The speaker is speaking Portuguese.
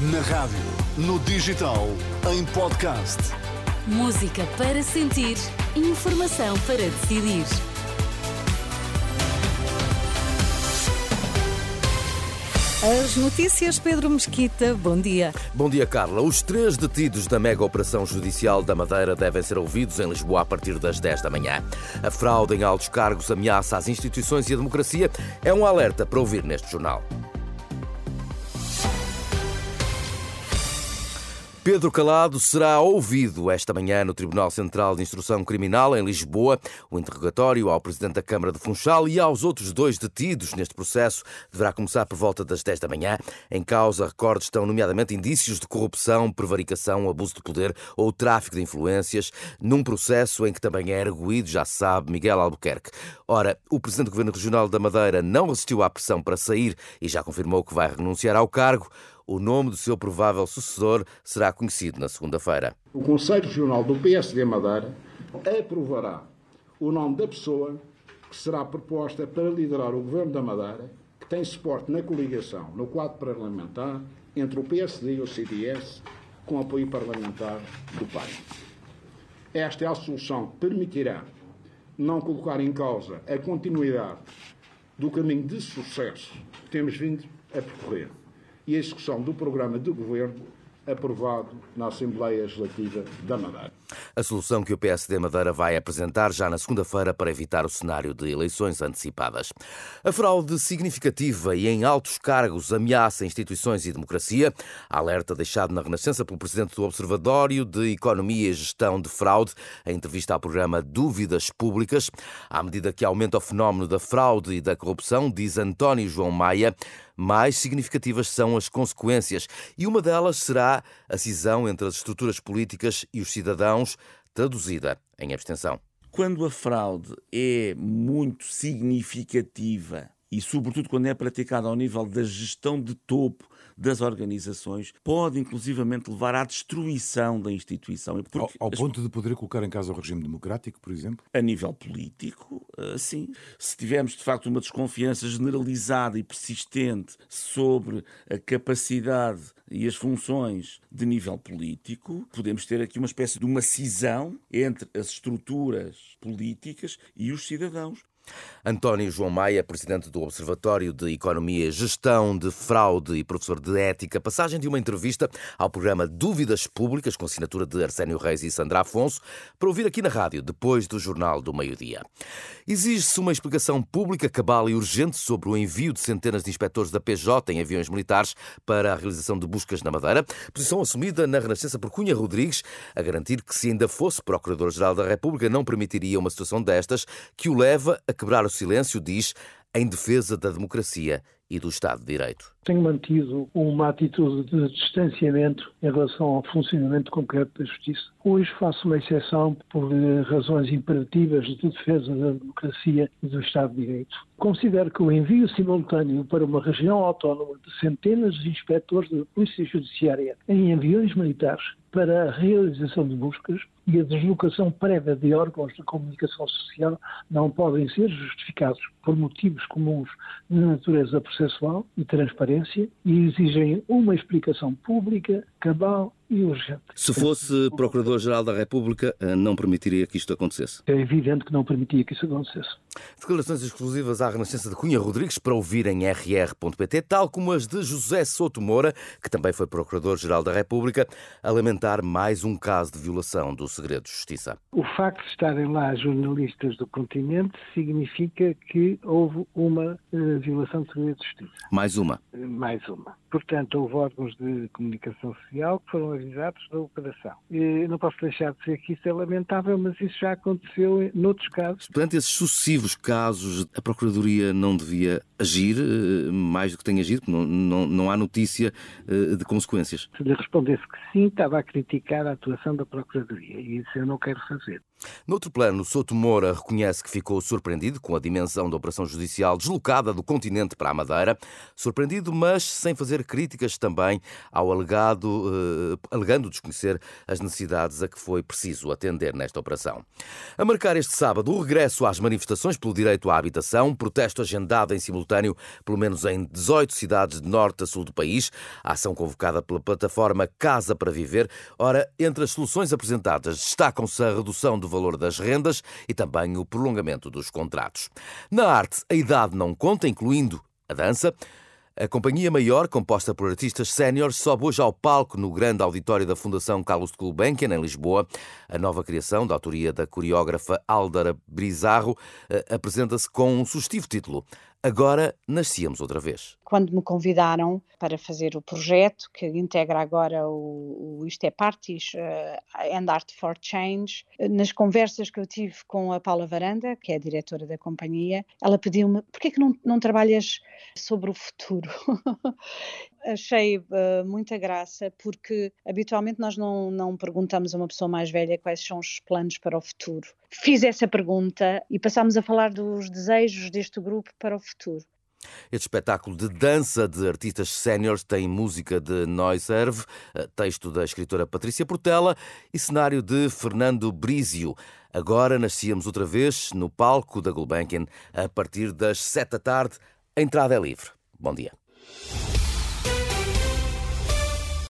Na rádio, no digital, em podcast. Música para sentir, informação para decidir. As notícias, Pedro Mesquita, bom dia. Bom dia, Carla. Os três detidos da mega operação judicial da Madeira devem ser ouvidos em Lisboa a partir das 10 da manhã. A fraude em altos cargos ameaça as instituições e a democracia. É um alerta para ouvir neste jornal. Pedro Calado será ouvido esta manhã no Tribunal Central de Instrução Criminal, em Lisboa. O interrogatório ao Presidente da Câmara de Funchal e aos outros dois detidos neste processo deverá começar por volta das 10 da manhã. Em causa, recordes estão nomeadamente indícios de corrupção, prevaricação, abuso de poder ou tráfico de influências, num processo em que também é arguído, já sabe, Miguel Albuquerque. Ora, o Presidente do Governo Regional da Madeira não resistiu à pressão para sair e já confirmou que vai renunciar ao cargo. O nome do seu provável sucessor será conhecido na segunda-feira. O Conselho Regional do PSD Madeira aprovará o nome da pessoa que será proposta para liderar o Governo da Madeira, que tem suporte na coligação, no quadro parlamentar, entre o PSD e o CDS, com apoio parlamentar do PAI. Esta é a solução que permitirá não colocar em causa a continuidade do caminho de sucesso que temos vindo a percorrer e a execução do programa de governo aprovado na Assembleia Legislativa da Madeira. A solução que o PSD Madeira vai apresentar já na segunda-feira para evitar o cenário de eleições antecipadas. A fraude significativa e em altos cargos ameaça instituições e democracia. Alerta deixado na Renascença pelo presidente do Observatório de Economia e Gestão de Fraude, em entrevista ao programa Dúvidas Públicas. À medida que aumenta o fenómeno da fraude e da corrupção, diz António João Maia, mais significativas são as consequências, e uma delas será a cisão entre as estruturas políticas e os cidadãos, traduzida em abstenção. Quando a fraude é muito significativa e, sobretudo, quando é praticada ao nível da gestão de topo das organizações, pode inclusivamente levar à destruição da instituição. Ao, ao ponto de poder colocar em causa o regime democrático, por exemplo? A nível político, eh, sim. Se tivermos, de facto, uma desconfiança generalizada e persistente sobre a capacidade e as funções de nível político, podemos ter aqui uma espécie de uma cisão entre as estruturas políticas e os cidadãos. António João Maia, presidente do Observatório de Economia Gestão de Fraude e professor de Ética, passagem de uma entrevista ao programa Dúvidas Públicas, com assinatura de Arsénio Reis e Sandra Afonso, para ouvir aqui na rádio, depois do Jornal do Meio-Dia. Exige-se uma explicação pública, cabal e urgente sobre o envio de centenas de inspectores da PJ em aviões militares para a realização de buscas na Madeira, posição assumida na Renascença por Cunha Rodrigues, a garantir que, se ainda fosse Procurador-Geral da República, não permitiria uma situação destas que o leva a quebrar o silêncio, diz, em defesa da democracia e do Estado de Direito. Tenho mantido uma atitude de distanciamento em relação ao funcionamento concreto da Justiça. Hoje faço uma exceção por razões imperativas de defesa da democracia e do Estado de Direito. Considero que o envio simultâneo para uma região autónoma de centenas de inspectores da Polícia Judiciária em aviões militares para a realização de buscas e a deslocação prévia de órgãos de comunicação social não podem ser justificados por motivos comuns de natureza processual e transparência e exigem uma explicação pública, cabal e urgente. Se fosse Procurador-Geral da República, eh, não permitiria que isto acontecesse? É evidente que não permitia que isso acontecesse. Declarações exclusivas à Renascença de Cunha Rodrigues para ouvir em rr.pt, tal como as de José Souto Moura, que também foi Procurador-Geral da República, a lamentar mais um caso de violação do segredo de justiça. O facto de estarem lá jornalistas do continente significa que houve uma uh, violação do segredo de justiça. Mais uma? Mais uma. Portanto, houve órgãos de comunicação social que foram avisados da operação. Eu não posso deixar de dizer que isso é lamentável, mas isso já aconteceu noutros casos. Perante esses sucessivos casos, a Procuradoria não devia agir eh, mais do que tem agido? Não, não, não há notícia eh, de consequências? Se lhe respondesse que sim, estava a criticar a atuação da Procuradoria e isso eu não quero fazer. Noutro plano, Souto Moura reconhece que ficou surpreendido com a dimensão da operação judicial deslocada do continente para a Madeira. Surpreendido, mas sem fazer críticas também ao alegado, eh, alegando desconhecer as necessidades a que foi preciso atender nesta operação. A marcar este sábado o regresso às manifestações pelo direito à habitação, protesto agendado em simultâneo pelo menos em 18 cidades de norte a sul do país, a ação convocada pela plataforma Casa para Viver. Ora, entre as soluções apresentadas destacam-se a redução do valor das rendas e também o prolongamento dos contratos. Na arte, a idade não conta, incluindo a dança. A Companhia Maior, composta por artistas séniores, sobe hoje ao palco no grande auditório da Fundação Carlos de Gulbenkian, em Lisboa. A nova criação, da autoria da coreógrafa Aldara Brizarro, eh, apresenta-se com um sugestivo título Agora nascíamos outra vez. Quando me convidaram para fazer o projeto, que integra agora o, o Isto é Parties uh, and Art for Change, nas conversas que eu tive com a Paula Varanda, que é a diretora da companhia, ela pediu-me: por que, que não, não trabalhas sobre o futuro? Achei uh, muita graça porque habitualmente nós não, não perguntamos a uma pessoa mais velha quais são os planos para o futuro. Fiz essa pergunta e passámos a falar dos desejos deste grupo para o futuro. Este espetáculo de dança de artistas séniores tem música de Noiserve, eh, texto da escritora Patrícia Portela e cenário de Fernando Brizio. Agora nascíamos outra vez no palco da Gulbenkian a partir das sete da tarde. A entrada é livre. Bom dia.